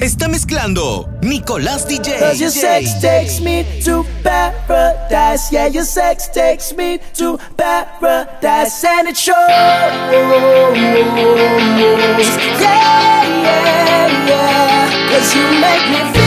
está mezclando Nicolás DJ. Cause your sex takes me to paradise. Yeah, your sex takes me to paradise. And it shows. Yeah, yeah, yeah. Cause you make me feel.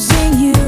losing you.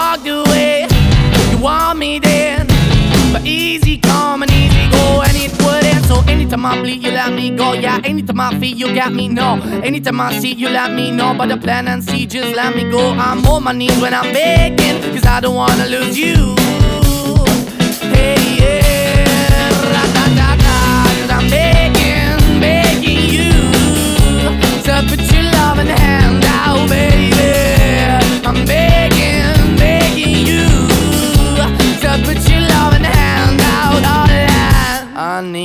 Walked away, you want me then. But easy come and easy go, and it wouldn't. So anytime I bleed, you let me go. Yeah, anytime I feel, you got me, no. Anytime I see, you let me know. But the plan and see, just let me go. I'm on my knees when I'm begging, cause I don't wanna lose you. Hey, yeah, ra-da-da-da, cause I'm begging, begging you to put your loving hand out, baby.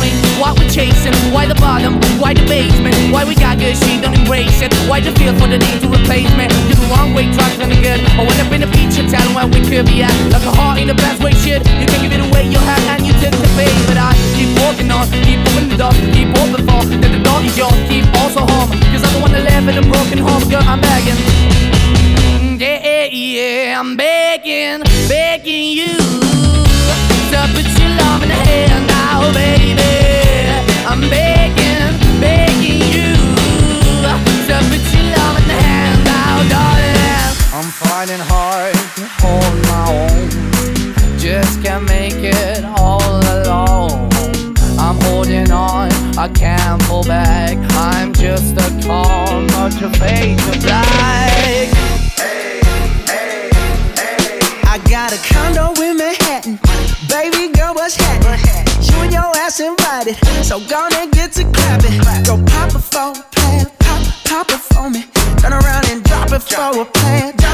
soul. Why we chewing? Why we chasing? Why the bottom? Why the basement? Why we got good, she don't embrace it? Why the feel for the need to replace me? You're the wrong way, trying to good. I went up in a feature town where we could be at. Like a heart in the best way, shit. You can give it away, you have, and you take the bait. But I keep walking on, keep opening the door, keep open for that the door is yours. Keep also home, cause I'm the one that live in a broken home, girl. I'm begging. Mm, yeah, yeah, I'm begging, begging you I can't pull back. I'm just a call, not your face of black. I got a condo in Manhattan. Baby girl, what's happening? You and your ass invited, so gonna get to clapping. Go pop it for a plan, pop, pop it for me. Turn around and drop it for a plan,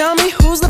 Tell me who's the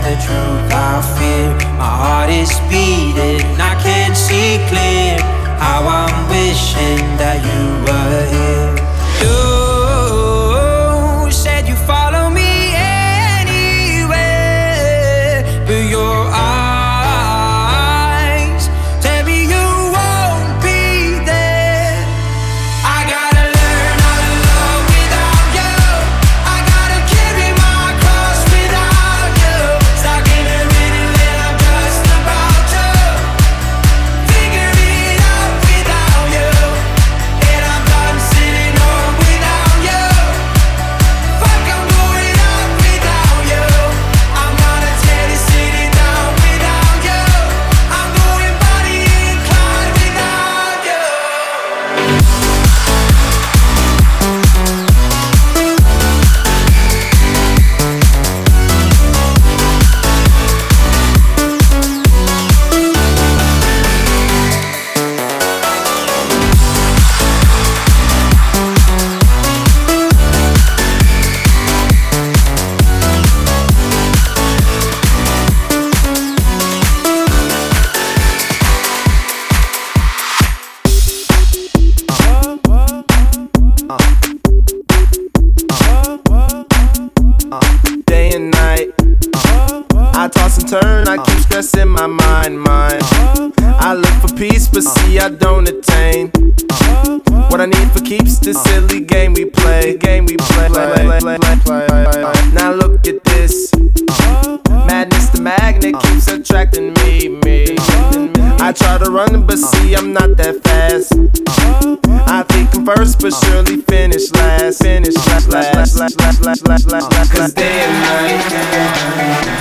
the truth I fear. My heart is beating, I can't see clear. How I'm wishing that you were here. You day and. Uh, I toss and turn, I keep stressing my mind, mind. I look for peace, but see I don't attain. What I need for keeps the silly game we play, game we play. Now look at this. Magnet keeps attracting me, me. I try to run, but see I'm not that fast. I think I'm first, but surely finish last. Finish last, last, last, last, last, last, last, last. Cause day and night,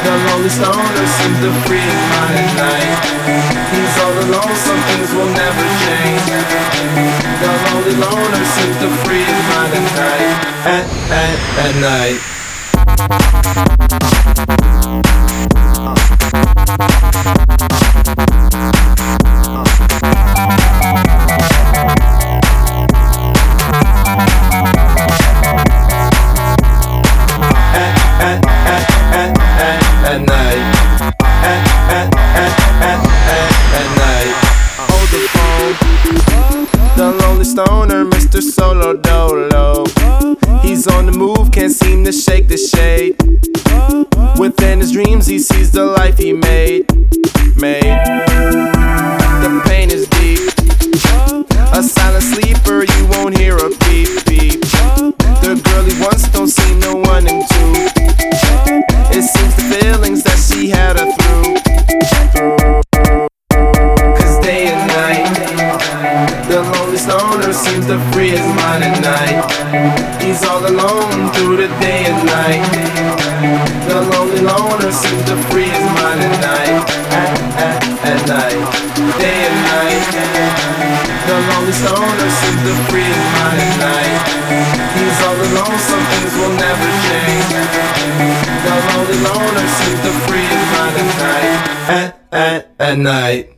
the lonely stoner seems to free his mind at night. He's all alone, some things will never change. The lonely loner seems to free his mind at night. At, at, at night. Mr. Solo Dolo. He's on the move, can't seem to shake the shade. Within his dreams, he sees the life he made. Made. The pain is deep. A silent sleeper, you won't hear a beep beep. The girl he wants don't see no one night.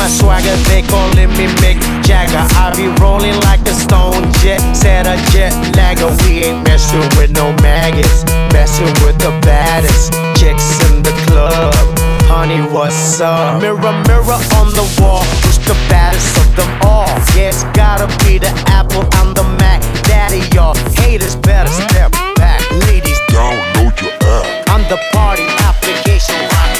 my swagger, they callin' me Mick Jagger. I be rolling like a stone jet, set a jet lagger. We ain't messin' with no maggots, messin' with the baddest chicks in the club. Honey, what's up? Mirror, mirror on the wall, who's the baddest of them all? Yeah, it's gotta be the Apple, on the Mac. Daddy, y'all haters better step back. Ladies, don't know your app. I'm the party application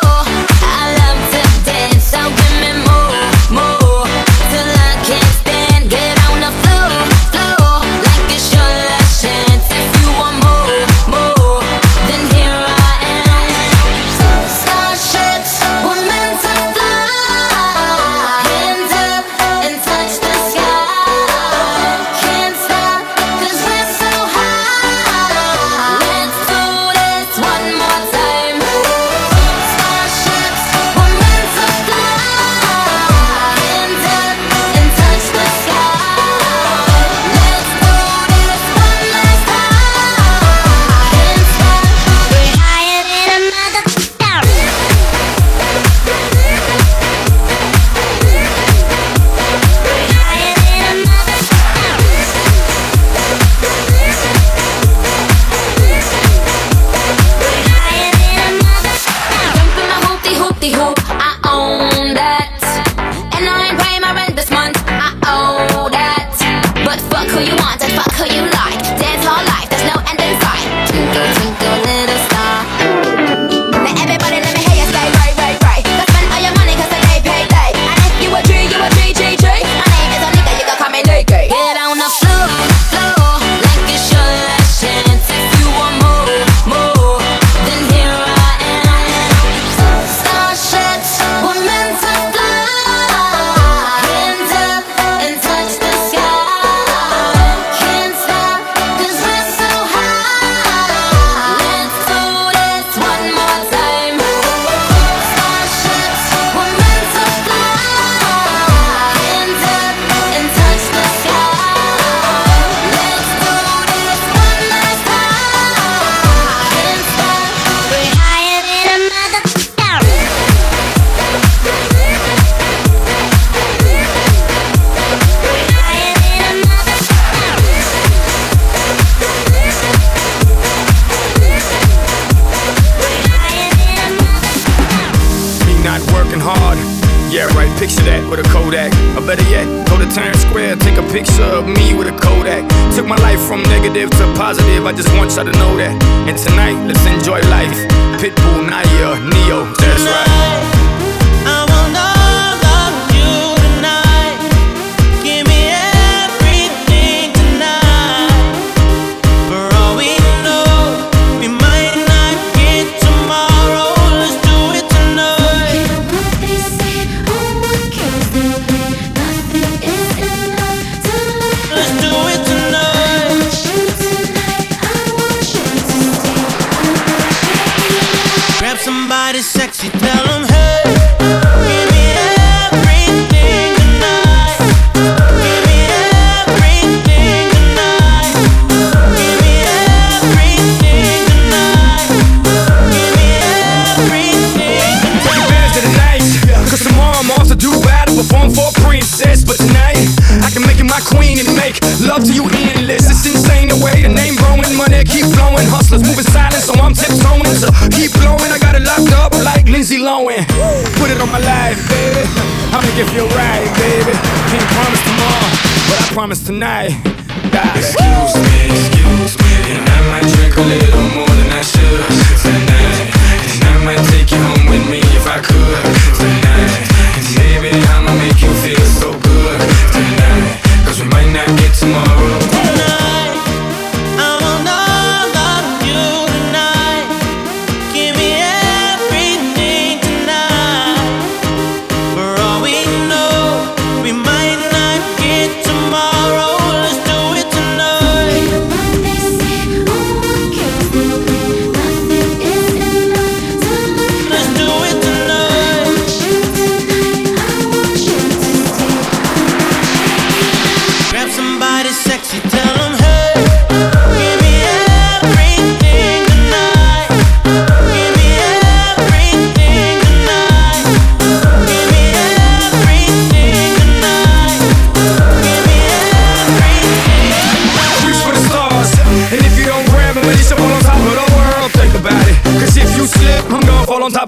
negative to positive. I just want y'all to know that. And tonight, let's enjoy life. Pitbull, Nayer, Ne-Yo, that's right. on my life, baby. I'll make you feel right, baby. Can't promise tomorrow, but I promise tonight. Excuse me, excuse me, and I might drink a little more than I should tonight. And I might take you home with me if I could tonight.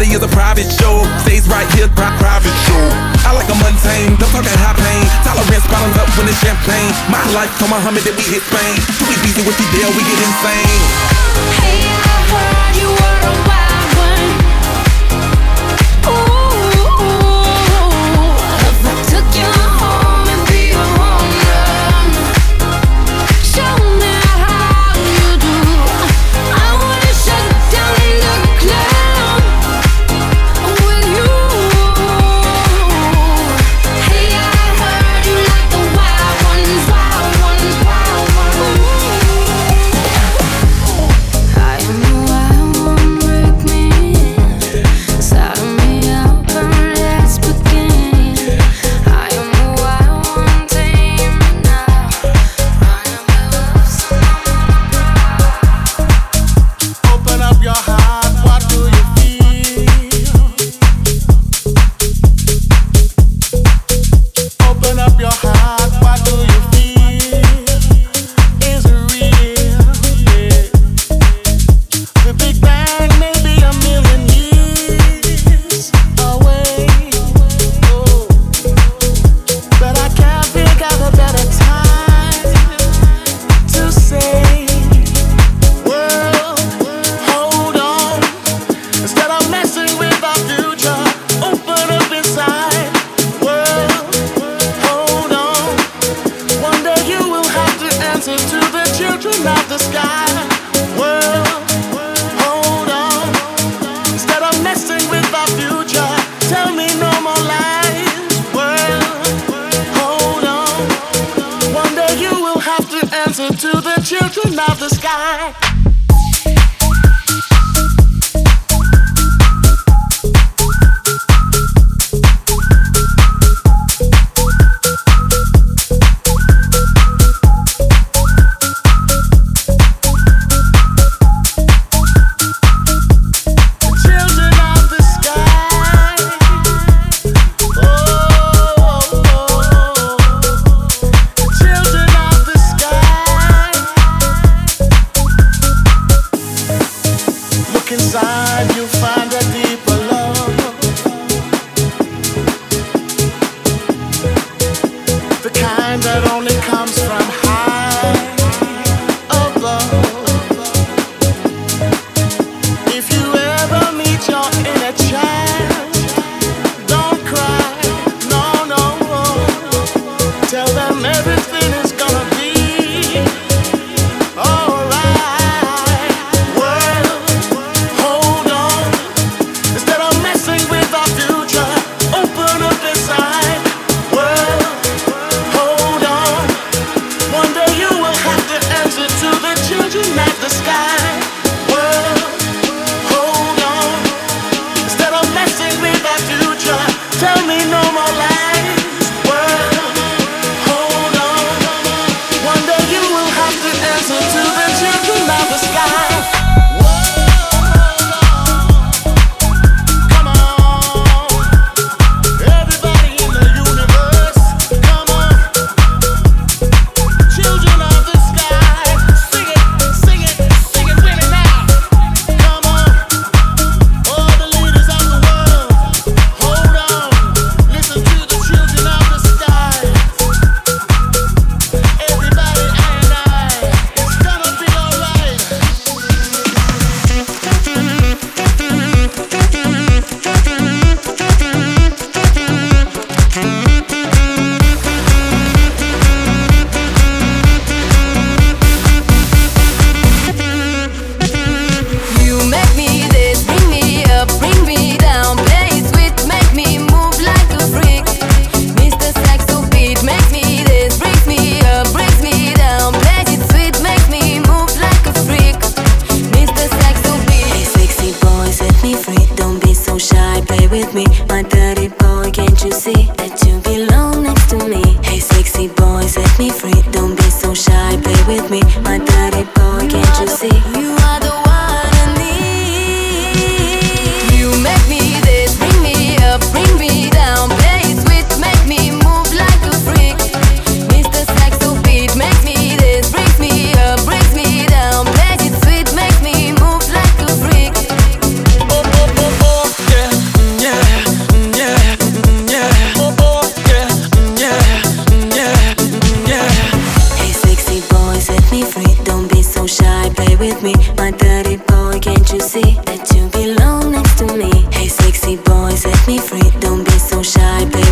Saturday is a private show. Stays right here, pri- private show. I like a mundane, no talking high pain. Tolerance bottoms up when it's champagne. My life told Muhammad that we hit Spain. Too easy with the deal, we get insane. Hey, I heard you were a wild.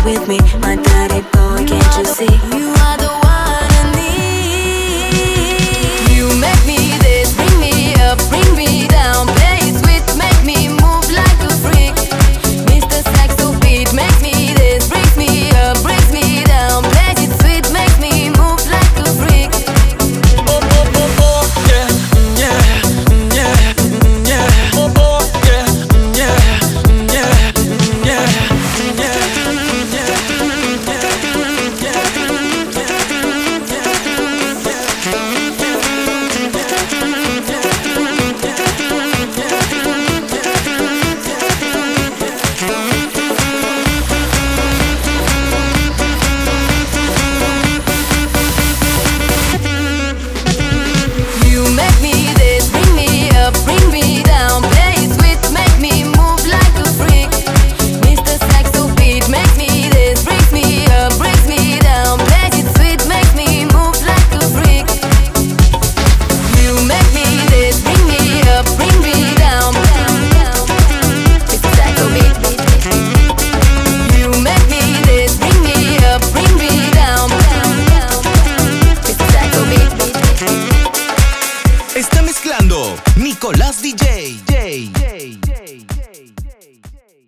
with me, my daddy boy, can't you see? You